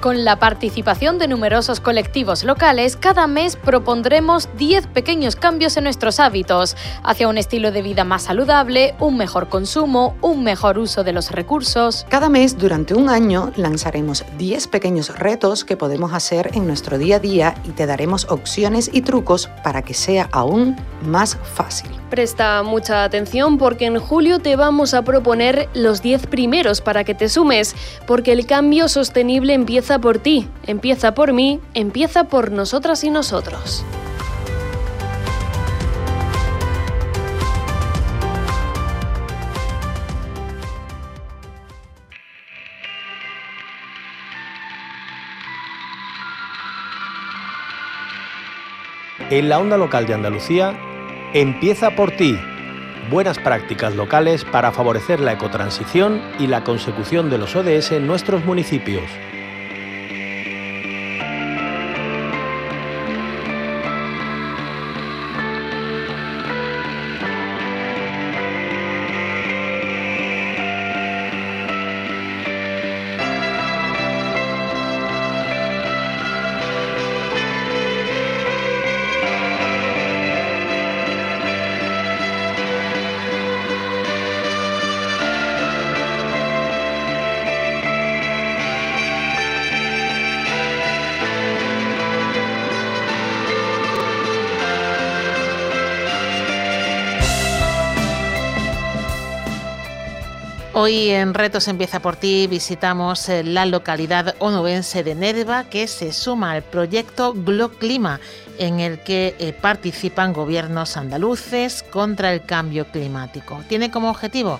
Con la participación de numerosos colectivos locales, cada mes propondremos 10 pequeños cambios en nuestros hábitos, hacia un estilo de vida más saludable, un mejor consumo, un mejor uso de los recursos. Cada mes, durante un año, lanzaremos 10 pequeños retos que podemos hacer en nuestro día a día y te daremos opciones y trucos para que sea aún más fácil. Presta mucha atención porque en julio te vamos a proponer los 10 primeros para que te sumes, porque el cambio sostenible empieza por ti, empieza por mí, empieza por nosotras y nosotros. En la onda local de Andalucía, empieza por ti. Buenas prácticas locales para favorecer la ecotransición y la consecución de los ODS en nuestros municipios. Hoy en Retos Empieza por ti visitamos eh, la localidad onubense de Nerva que se suma al proyecto GloClima en el que eh, participan gobiernos andaluces contra el cambio climático. Tiene como objetivo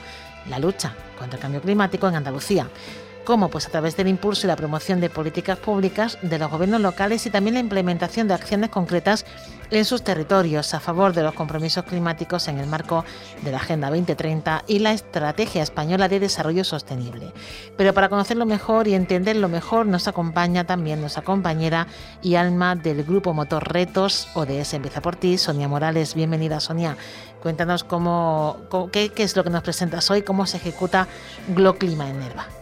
la lucha contra el cambio climático en Andalucía. ¿Cómo? Pues a través del impulso y la promoción de políticas públicas de los gobiernos locales y también la implementación de acciones concretas en sus territorios a favor de los compromisos climáticos en el marco de la Agenda 2030 y la Estrategia Española de Desarrollo Sostenible. Pero para conocerlo mejor y entenderlo mejor nos acompaña también nuestra compañera y alma del grupo Motor Retos ODS Empieza por ti, Sonia Morales. Bienvenida Sonia. Cuéntanos cómo, qué, qué, es lo que nos presentas hoy, cómo se ejecuta GloClima en Nerva.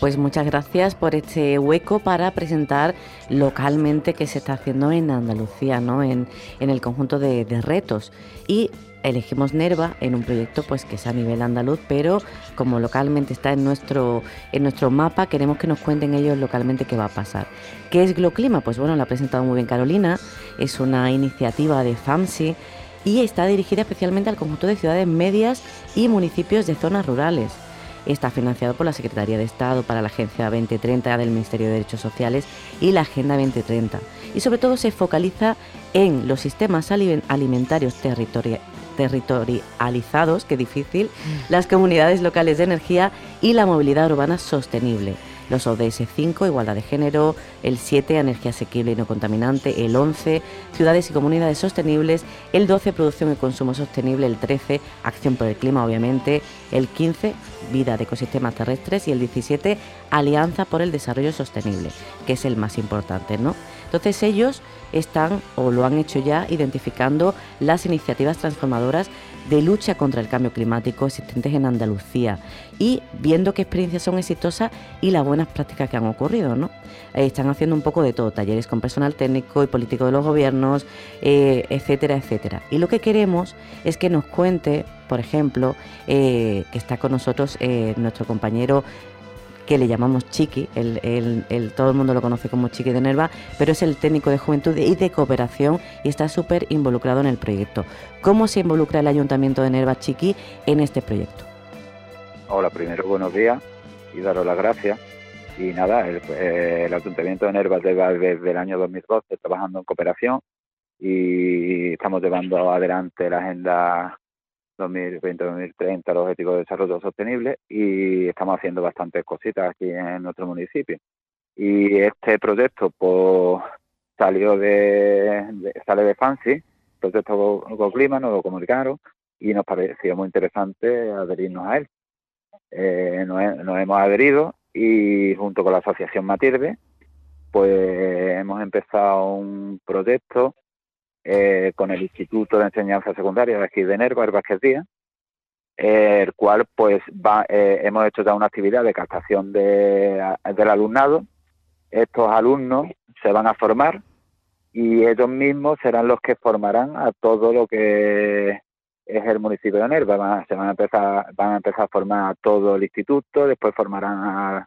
Pues muchas gracias por este hueco para presentar localmente qué se está haciendo en Andalucía, ¿no? en, el conjunto de, retos. Y elegimos Nerva en un proyecto pues que es a nivel andaluz, pero como localmente está en nuestro, en nuestro mapa, queremos que nos cuenten ellos localmente qué va a pasar. ¿Qué es Gloclima? Pues bueno, la ha presentado muy bien Carolina, es una iniciativa de FAMSI y está dirigida especialmente al conjunto de ciudades medias y municipios de zonas rurales. Está financiado por la Secretaría de Estado para la Agencia 2030 del Ministerio de Derechos Sociales y la Agenda 2030. Y sobre todo se focaliza en los sistemas alimentarios territorializados, que difícil, mm. las comunidades locales de energía y la movilidad urbana sostenible los ODS 5, igualdad de género, el 7, energía asequible y no contaminante, el 11, ciudades y comunidades sostenibles, el 12, producción y consumo sostenible, el 13, acción por el clima, obviamente, el 15, vida de ecosistemas terrestres. Y el 17, alianza por el desarrollo sostenible, que es el más importante, ¿no? Entonces ellos están o lo han hecho ya identificando las iniciativas transformadoras de lucha contra el cambio climático existentes en Andalucía y viendo qué experiencias son exitosas y las buenas prácticas que han ocurrido. ¿no? Eh, están haciendo un poco de todo, talleres con personal técnico y político de los gobiernos, eh, etcétera, etcétera. Y lo que queremos es que nos cuente, por ejemplo, eh, que está con nosotros nuestro compañero que le llamamos Chiqui, el, todo el mundo lo conoce como Chiqui de Nerva, pero es el técnico de juventud y de cooperación y está súper involucrado en el proyecto. ¿Cómo se involucra el Ayuntamiento de Nerva Chiqui en este proyecto? Hola, primero buenos días y daros las gracias. Y nada, el, eh, Ayuntamiento de Nerva lleva desde el año 2012 trabajando en cooperación y estamos llevando adelante la agenda 2020-2030, los objetivos de desarrollo sostenible y estamos haciendo bastantes cositas aquí en nuestro municipio. Y este proyecto pues, salió de, sale de Fancy, proyecto con Clima, nos lo comunicaron y nos pareció muy interesante adherirnos a él. Eh, nos, hemos adherido y junto con la Asociación Matilde, pues hemos empezado un proyecto eh, con el Instituto de Enseñanza Secundaria de aquí de Nerva, el Vázquez Díaz, el cual pues va, eh, hemos hecho ya una actividad de captación de, del alumnado. Estos alumnos se van a formar y ellos mismos serán los que formarán a todo lo que es el municipio de Nerva. se van a empezar, van a empezar a formar a todo el instituto, después formarán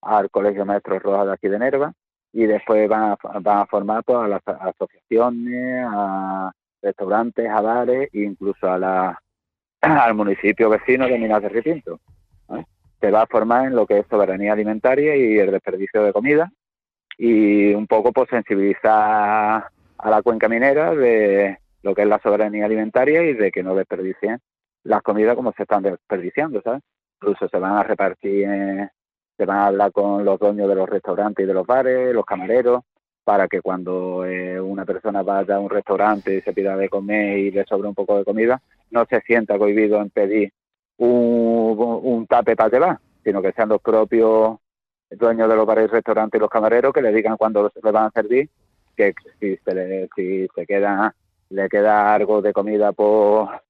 al Colegio Maestro Rojas de aquí de Nerva y después van a, van a formar pues, a las asociaciones, a restaurantes, a bares e incluso a la, al municipio vecino de Minas de Ripinto. Se va a formar en lo que es soberanía alimentaria y el desperdicio de comida y un poco pues sensibilizar a la cuenca minera de lo que es la soberanía alimentaria y de que no desperdicien las comidas como se están desperdiciando, ¿sabes? Incluso se van a repartir en, se van a hablar con los dueños de los restaurantes y de los bares, los camareros, para que cuando eh, una persona vaya a un restaurante y se pida de comer y le sobra un poco de comida, no se sienta cohibido en pedir un, un tape para llevar, sino que sean los propios dueños de los bares y restaurantes y los camareros que le digan cuando le van a servir que si se le, si se queda le queda algo de comida por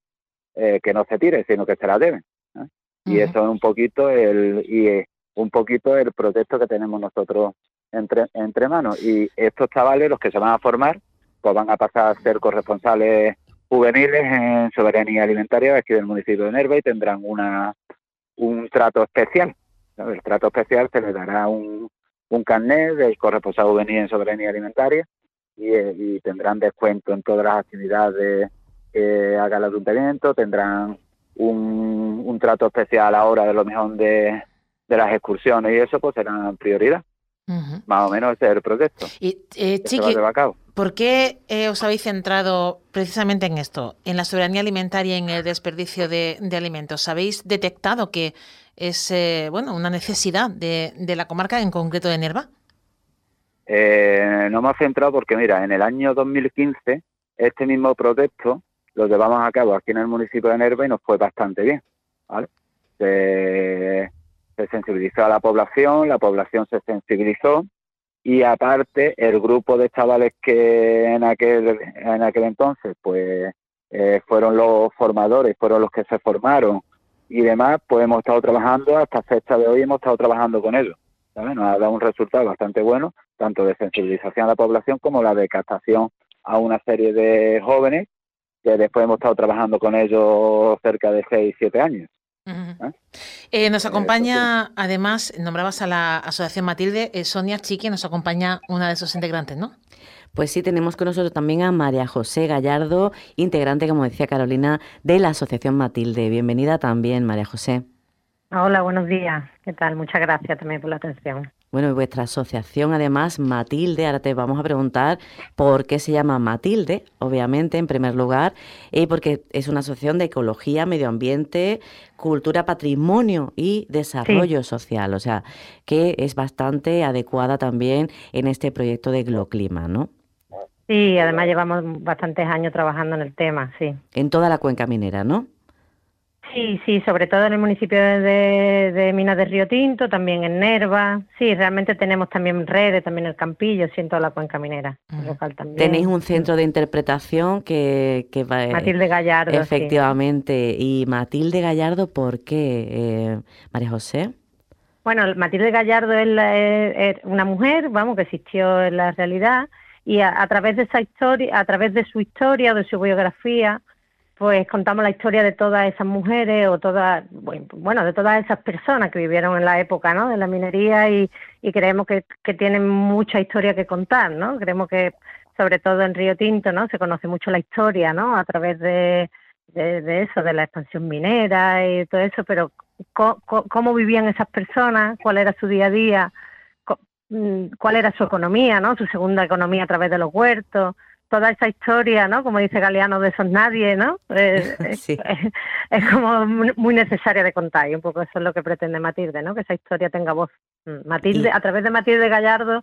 eh, que no se tire sino que se la deben ¿eh? y eso es un poquito el y un poquito el proyecto que tenemos nosotros entre, entre manos. Y estos chavales, los que se van a formar, pues van a pasar a ser corresponsales juveniles en soberanía alimentaria aquí del municipio de Nerva y tendrán una un trato especial. El trato especial se les dará un, un carnet del corresponsal juvenil en soberanía alimentaria y, y, tendrán descuento en todas las actividades que haga el ayuntamiento, tendrán un, un trato especial ahora de lo mejor de, de las excursiones y eso pues será prioridad. Más o menos ese es el proyecto. Y, eh, Chiqui, ¿por qué eh, os habéis centrado precisamente en esto, en la soberanía alimentaria y en el desperdicio de, alimentos? ¿Habéis detectado que es eh, bueno una necesidad de, de, la comarca, en concreto de Nerva? Eh, no hemos centrado porque, mira, en el año 2015 este mismo proyecto lo llevamos a cabo aquí en el municipio de Nerva y nos fue bastante bien. ¿vale? se sensibilizó a la población, la población se sensibilizó y aparte el grupo de chavales que en aquel, en aquel entonces pues eh, fueron los formadores, fueron los que se formaron y demás, pues hemos estado trabajando, hasta fecha de hoy hemos estado trabajando con ellos. Nos ha dado un resultado bastante bueno, tanto de sensibilización a la población como la de captación a una serie de jóvenes que después hemos estado trabajando con ellos cerca de 6, 7 años. ¿Eh? Eh, nos acompaña, además, nombrabas a la Asociación Matilde, eh, Sonia Chiqui, nos acompaña una de sus integrantes, ¿no? Pues sí, tenemos con nosotros también a María José Gallardo, integrante, como decía Carolina, de la Asociación Matilde. Bienvenida también, María José. Hola, buenos días. ¿Qué tal? Muchas gracias también por la atención. Bueno, y vuestra asociación, además, Matilde, ahora te vamos a preguntar por qué se llama Matilde, obviamente, en primer lugar, y porque es una asociación de ecología, medio ambiente, cultura, patrimonio y desarrollo social, o sea, que es bastante adecuada también en este proyecto de Gloclima, ¿no? Sí, además llevamos bastantes años trabajando en el tema, sí. En toda la cuenca minera, ¿no? Sí, sí, sobre todo en el municipio de, de, Minas de Río Tinto, también en Nerva. Sí, realmente tenemos también redes, también el Campillo, sí, en toda la cuenca minera local también. Tenéis un centro de interpretación que, que va... Matilde Gallardo. Efectivamente. ¿Y Matilde Gallardo por qué, eh, María José? Bueno, Matilde Gallardo es, una mujer, vamos, que existió en la realidad y a, a través de esa historia, a través de su historia, de su biografía, pues contamos la historia de todas esas mujeres o todas, bueno, de todas esas personas que vivieron en la época, ¿no? De la minería y, creemos que, tienen mucha historia que contar, ¿no? Creemos que, sobre todo en Río Tinto, ¿no? Se conoce mucho la historia, ¿no? A través de, de, eso, de la expansión minera y todo eso, pero cómo vivían esas personas, cuál era su día a día, mm, cuál era su economía, ¿no? Su segunda economía a través de los huertos toda esa historia, ¿no? Como dice Galeano, de esos nadie, ¿no? Eh, es, como muy necesaria de contar y un poco eso es lo que pretende Matilde, ¿no? Que esa historia tenga voz. Mm, Matilde, a través de Matilde Gallardo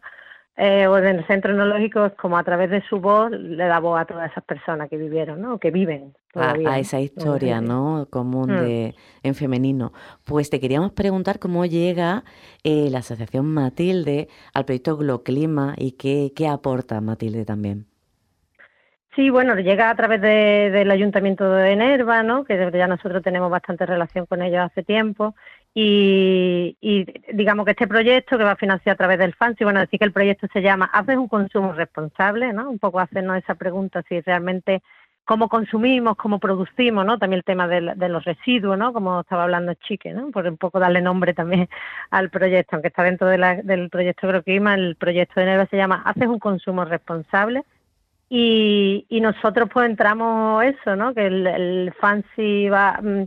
eh, o del Centro Enológico, es como a través de su voz le da voz a todas esas personas que vivieron, ¿no? Que viven todavía. A, esa historia, ¿no? Común mm. de, en femenino. Pues te queríamos preguntar cómo llega eh, la Asociación Matilde al proyecto Gloclima y qué, qué aporta Matilde también. Sí, bueno, llega a través del Ayuntamiento de Nerva, ¿no? que ya nosotros tenemos bastante relación con ellos hace tiempo, y, digamos que este proyecto que va a financiar a través del FANSI, bueno, decir que el proyecto se llama ¿Haces un consumo responsable? ¿no? Un poco hacernos esa pregunta si realmente cómo consumimos, cómo producimos, ¿no? También el tema de, los residuos, ¿no? Como estaba hablando Chique, ¿no? Por un poco darle nombre también al proyecto, aunque está dentro del proyecto Agroclima, el proyecto de Nerva se llama ¿Haces un consumo responsable? Y, nosotros pues entramos eso, ¿no? Que el, el FANSI va, mm,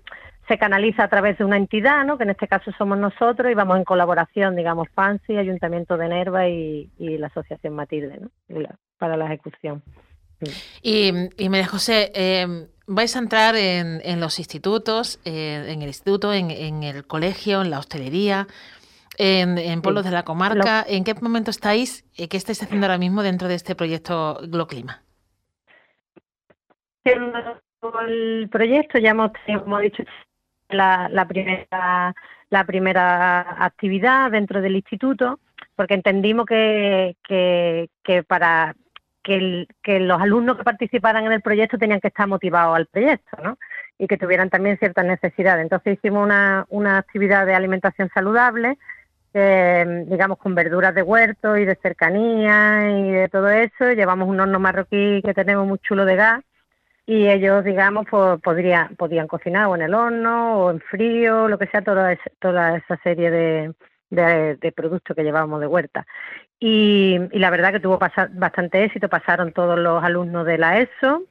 se canaliza a través de una entidad, ¿no? Que en este caso somos nosotros y vamos en colaboración, digamos, FANSI, Ayuntamiento de Nerva y, la Asociación Matilde, ¿no? para la ejecución. Y, y María José, eh, vais a entrar en, los institutos, eh, en el instituto, en, en, el colegio, en la hostelería, en, pueblos de la comarca. ¿En qué momento estáis? ¿Qué estáis haciendo ahora mismo dentro de este proyecto Gloclima? El proyecto ya hemos tenido, como he dicho, la, primera la primera actividad dentro del instituto, porque entendimos que, que, para que, que, los alumnos que participaran en el proyecto tenían que estar motivados al proyecto, ¿no? Y que tuvieran también ciertas necesidades. Entonces hicimos una, una actividad de alimentación saludable digamos, con verduras de huerto y de cercanía y de todo eso. Llevamos un horno marroquí que tenemos muy chulo de gas y ellos, digamos, podrían, podían cocinar o en el horno o en frío, lo que sea, toda, toda esa serie de, de, productos que llevábamos de huerta. Y, y la verdad que tuvo bastante éxito, pasaron todos los alumnos de la ESO,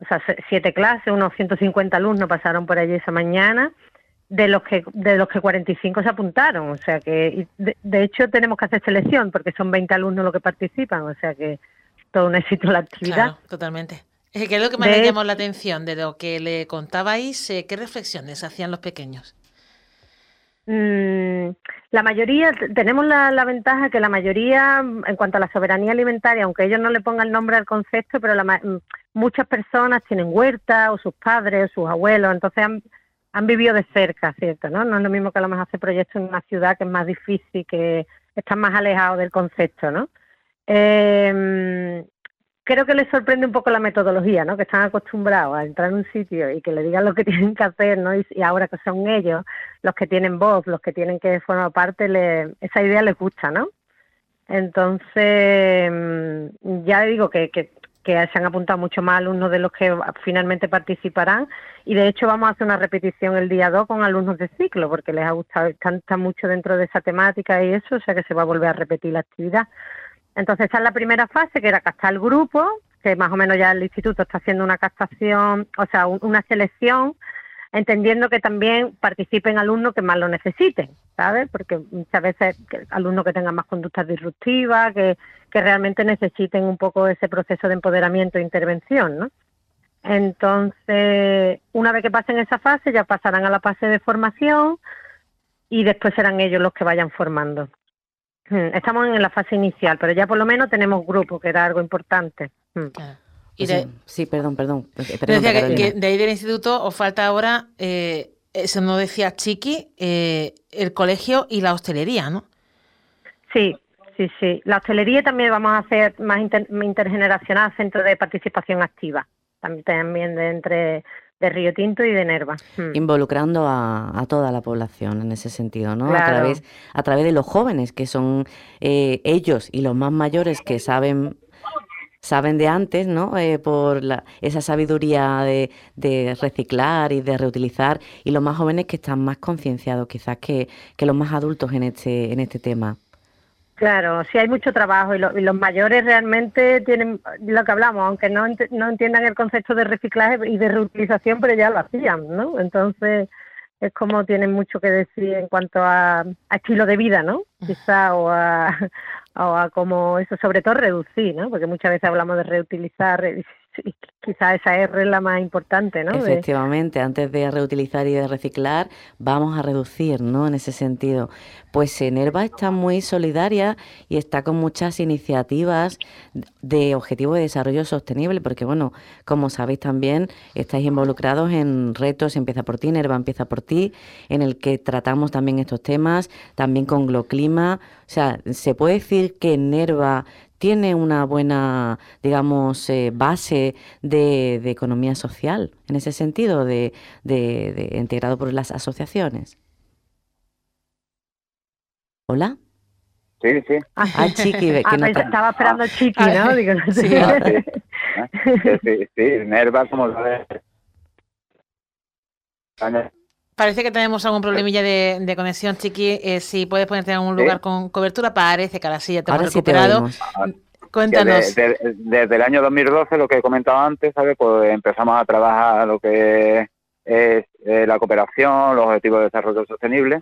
o sea, siete clases, unos 150 alumnos pasaron por allí esa mañana de los que de los que 45 se apuntaron, o sea que de, hecho tenemos que hacer selección porque son 20 alumnos los que participan, o sea que todo un éxito la actividad. Claro, totalmente. ¿Qué es lo que más le llamó la atención de lo que le contabais? Eh, ¿Qué reflexiones hacían los pequeños? Mm, la mayoría, tenemos la, la, ventaja que la mayoría, en cuanto a la soberanía alimentaria, aunque ellos no le pongan nombre al concepto, pero la, mm, muchas personas tienen huerta o sus padres o sus abuelos, entonces han, han vivido de cerca, ¿cierto? ¿no? no es lo mismo que a lo mejor hacer proyectos en una ciudad que es más difícil, que están más alejados del concepto, ¿no? Em, creo que les sorprende un poco la metodología, ¿no? Que están acostumbrados a entrar en un sitio y que le digan lo que tienen que hacer, ¿no? Y, ahora que son ellos los que tienen voz, los que tienen que formar parte, esa idea les gusta, ¿no? Entonces, em, ya digo que, que que se han apuntado mucho más alumnos de los que finalmente participarán y de hecho vamos a hacer una repetición el día 2 con alumnos de ciclo porque les ha gustado, están, mucho dentro de esa temática y eso, o sea que se va a volver a repetir la actividad. Entonces esta es la primera fase que era captar el grupo, que más o menos ya el instituto está haciendo una captación, o sea, una selección entendiendo que también participen alumnos que más lo necesiten, ¿sabes? Porque muchas veces alumnos que tengan más conductas disruptivas, que, que realmente necesiten un poco ese proceso de empoderamiento e intervención, ¿no? Entonces, una vez que pasen esa fase, ya pasarán a la fase de formación y después serán ellos los que vayan formando. Hmm, estamos en la fase inicial, pero ya por lo menos tenemos grupo, que era algo importante. Hmm. Pues sí, perdón, perdón. decía que, de ahí del instituto os falta ahora, eh, eso no decía Chiqui, eh, el colegio y la hostelería, ¿no? Sí, sí, sí. La hostelería también vamos a hacer más intergeneracional, centro de participación activa, también de entre de Río Tinto y de Nerva. Hmm. Involucrando a, toda la población en ese sentido, ¿no? A, través, a través de los jóvenes, que son eh, ellos y los más mayores que saben saben de antes, ¿no? Eh, por esa sabiduría de, de, reciclar y de reutilizar, y los más jóvenes que están más concienciados quizás que, que los más adultos en este, en este tema. Claro, sí hay mucho trabajo y, los mayores realmente tienen lo que hablamos, aunque no, no entiendan el concepto de reciclaje y de reutilización, pero ya lo hacían, ¿no? Entonces es como tienen mucho que decir en cuanto a, estilo de vida, ¿no? Quizá o a, o a como eso, sobre todo reducir, ¿no? Porque muchas veces hablamos de reutilizar, quizá esa R es la más importante, ¿no? Efectivamente, antes de reutilizar y de reciclar, vamos a reducir, ¿no? En ese sentido. Pues Enerva está muy solidaria y está con muchas iniciativas de objetivo de desarrollo sostenible, porque bueno, como sabéis también, estáis involucrados en retos Empieza por ti, Enerva Empieza por ti, en el que tratamos también estos temas, también con Gloclima. O sea, se puede decir que Enerva tiene una buena, digamos, eh, base de, economía social, en ese sentido, de, integrado por las asociaciones. ¿Hola? Sí, sí. Ah, Chiqui. Que ah, estaba esperando a Chiqui, ¿no? Digo, sí. sí. sí, Nerva como Parece que tenemos algún problemilla de, conexión, Chiqui. Eh, si puedes ponerte en un lugar con cobertura, parece que ahora sí ya te hemos recuperado. Cuéntanos. desde el año 2012, lo que he comentado antes, ¿sabes? Pues empezamos a trabajar lo que es eh, la cooperación, los objetivos de desarrollo sostenible.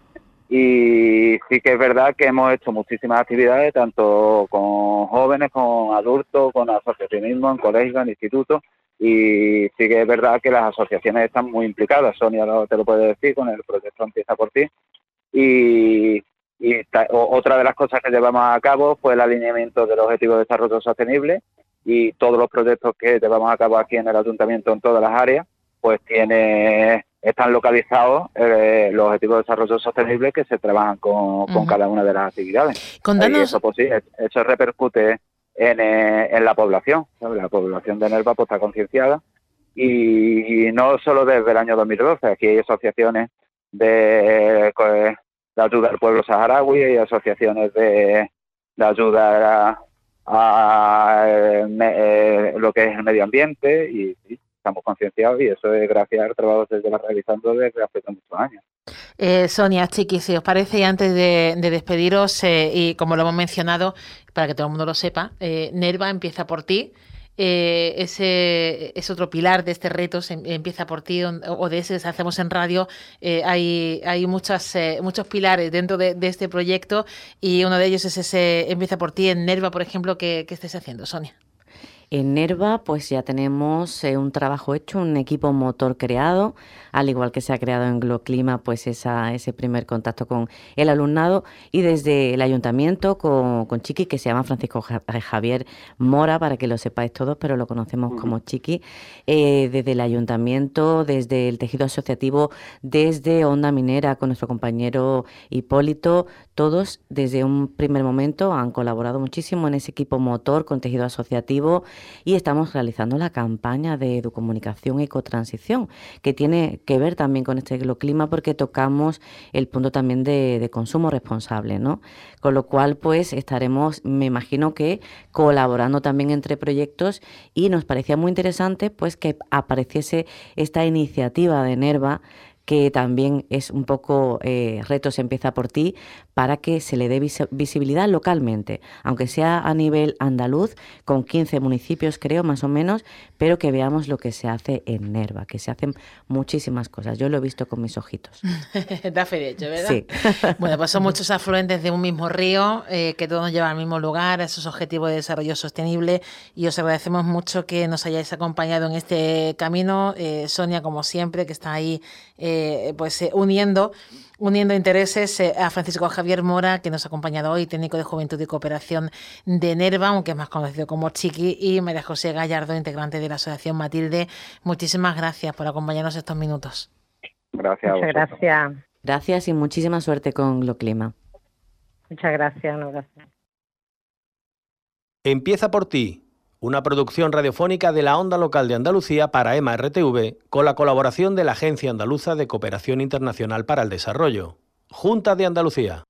Y sí que es verdad que hemos hecho muchísimas actividades, tanto con jóvenes, con adultos, con asociacionismo, en colegios, en institutos, y sí que es verdad que las asociaciones están muy implicadas. Sonia te lo puede decir, con el proyecto Empieza por ti. Y, otra de las cosas que llevamos a cabo fue el alineamiento del Objetivo de Desarrollo Sostenible y todos los proyectos que llevamos a cabo aquí en el Ayuntamiento en todas las áreas, pues tiene están localizados eh, los objetivos de desarrollo sostenible que se trabajan con, cada una de las actividades. Y eso, pues sí, eso repercute eh, en, la población. La población de Nerva pues, está concienciada y, no solo desde el año 2012, aquí hay asociaciones de, de ayuda al pueblo saharaui, hay asociaciones de, de ayuda a, eh, lo que es el medio ambiente y, estamos concienciados y eso es gracias al trabajo que se lleva realizando desde hace muchos años. Eh, Sonia, Chiqui, si os parece, y antes de, despediros, eh, y como lo hemos mencionado, para que todo el mundo lo sepa, eh, Nerva empieza por ti. Eh, ese es otro pilar de este reto, empieza por ti, o de ese que hacemos en radio. hay hay muchas, muchos pilares dentro de, este proyecto y uno de ellos es ese empieza por ti en Nerva, por ejemplo, que, que estés haciendo, Sonia. En Nerva, pues ya tenemos eh, un trabajo hecho, un equipo motor creado, al igual que se ha creado en Gloclima, pues esa, ese primer contacto con el alumnado. Y desde el ayuntamiento con, Chiqui, que se llama Francisco eh, Javier Mora, para que lo sepáis todos, pero lo conocemos como Chiqui, eh, desde el ayuntamiento, desde el tejido asociativo, desde Onda Minera con nuestro compañero Hipólito, todos desde un primer momento han colaborado muchísimo en ese equipo motor con tejido asociativo y estamos realizando la campaña de educomunicación ecotransición, que tiene que ver también con este clima porque tocamos el punto también de, consumo responsable, ¿no? Con lo cual, pues estaremos, me imagino que colaborando también entre proyectos y nos parecía muy interesante pues que apareciese esta iniciativa de Nerva que también es un poco eh, retos empieza por ti, para que se le dé visibilidad localmente, aunque sea a nivel andaluz, con 15 municipios creo más o menos, pero que veamos lo que se hace en Nerva, que se hacen muchísimas cosas. Yo lo he visto con mis ojitos. da fe de hecho, ¿verdad? Sí. bueno, pues son muchos afluentes de un mismo río, eh, que todos nos llevan al mismo lugar, a esos objetivos de desarrollo sostenible, y os agradecemos mucho que nos hayáis acompañado en este camino. Eh, Sonia, como siempre, que está ahí eh, pues uniendo uniendo intereses eh, a Francisco Javier Mora, que nos ha acompañado hoy, técnico de Juventud y Cooperación de Nerva, aunque es más conocido como Chiqui, y María José Gallardo, integrante de la Asociación Matilde. Muchísimas gracias por acompañarnos estos minutos. Gracias. Muchas gracias. Gracias y muchísima suerte con lo clima. Muchas gracias. gracias. Empieza por ti una producción radiofónica de la onda local de Andalucía para EMA RTV, con la colaboración de la Agencia Andaluza de Cooperación Internacional para el Desarrollo. Junta de Andalucía.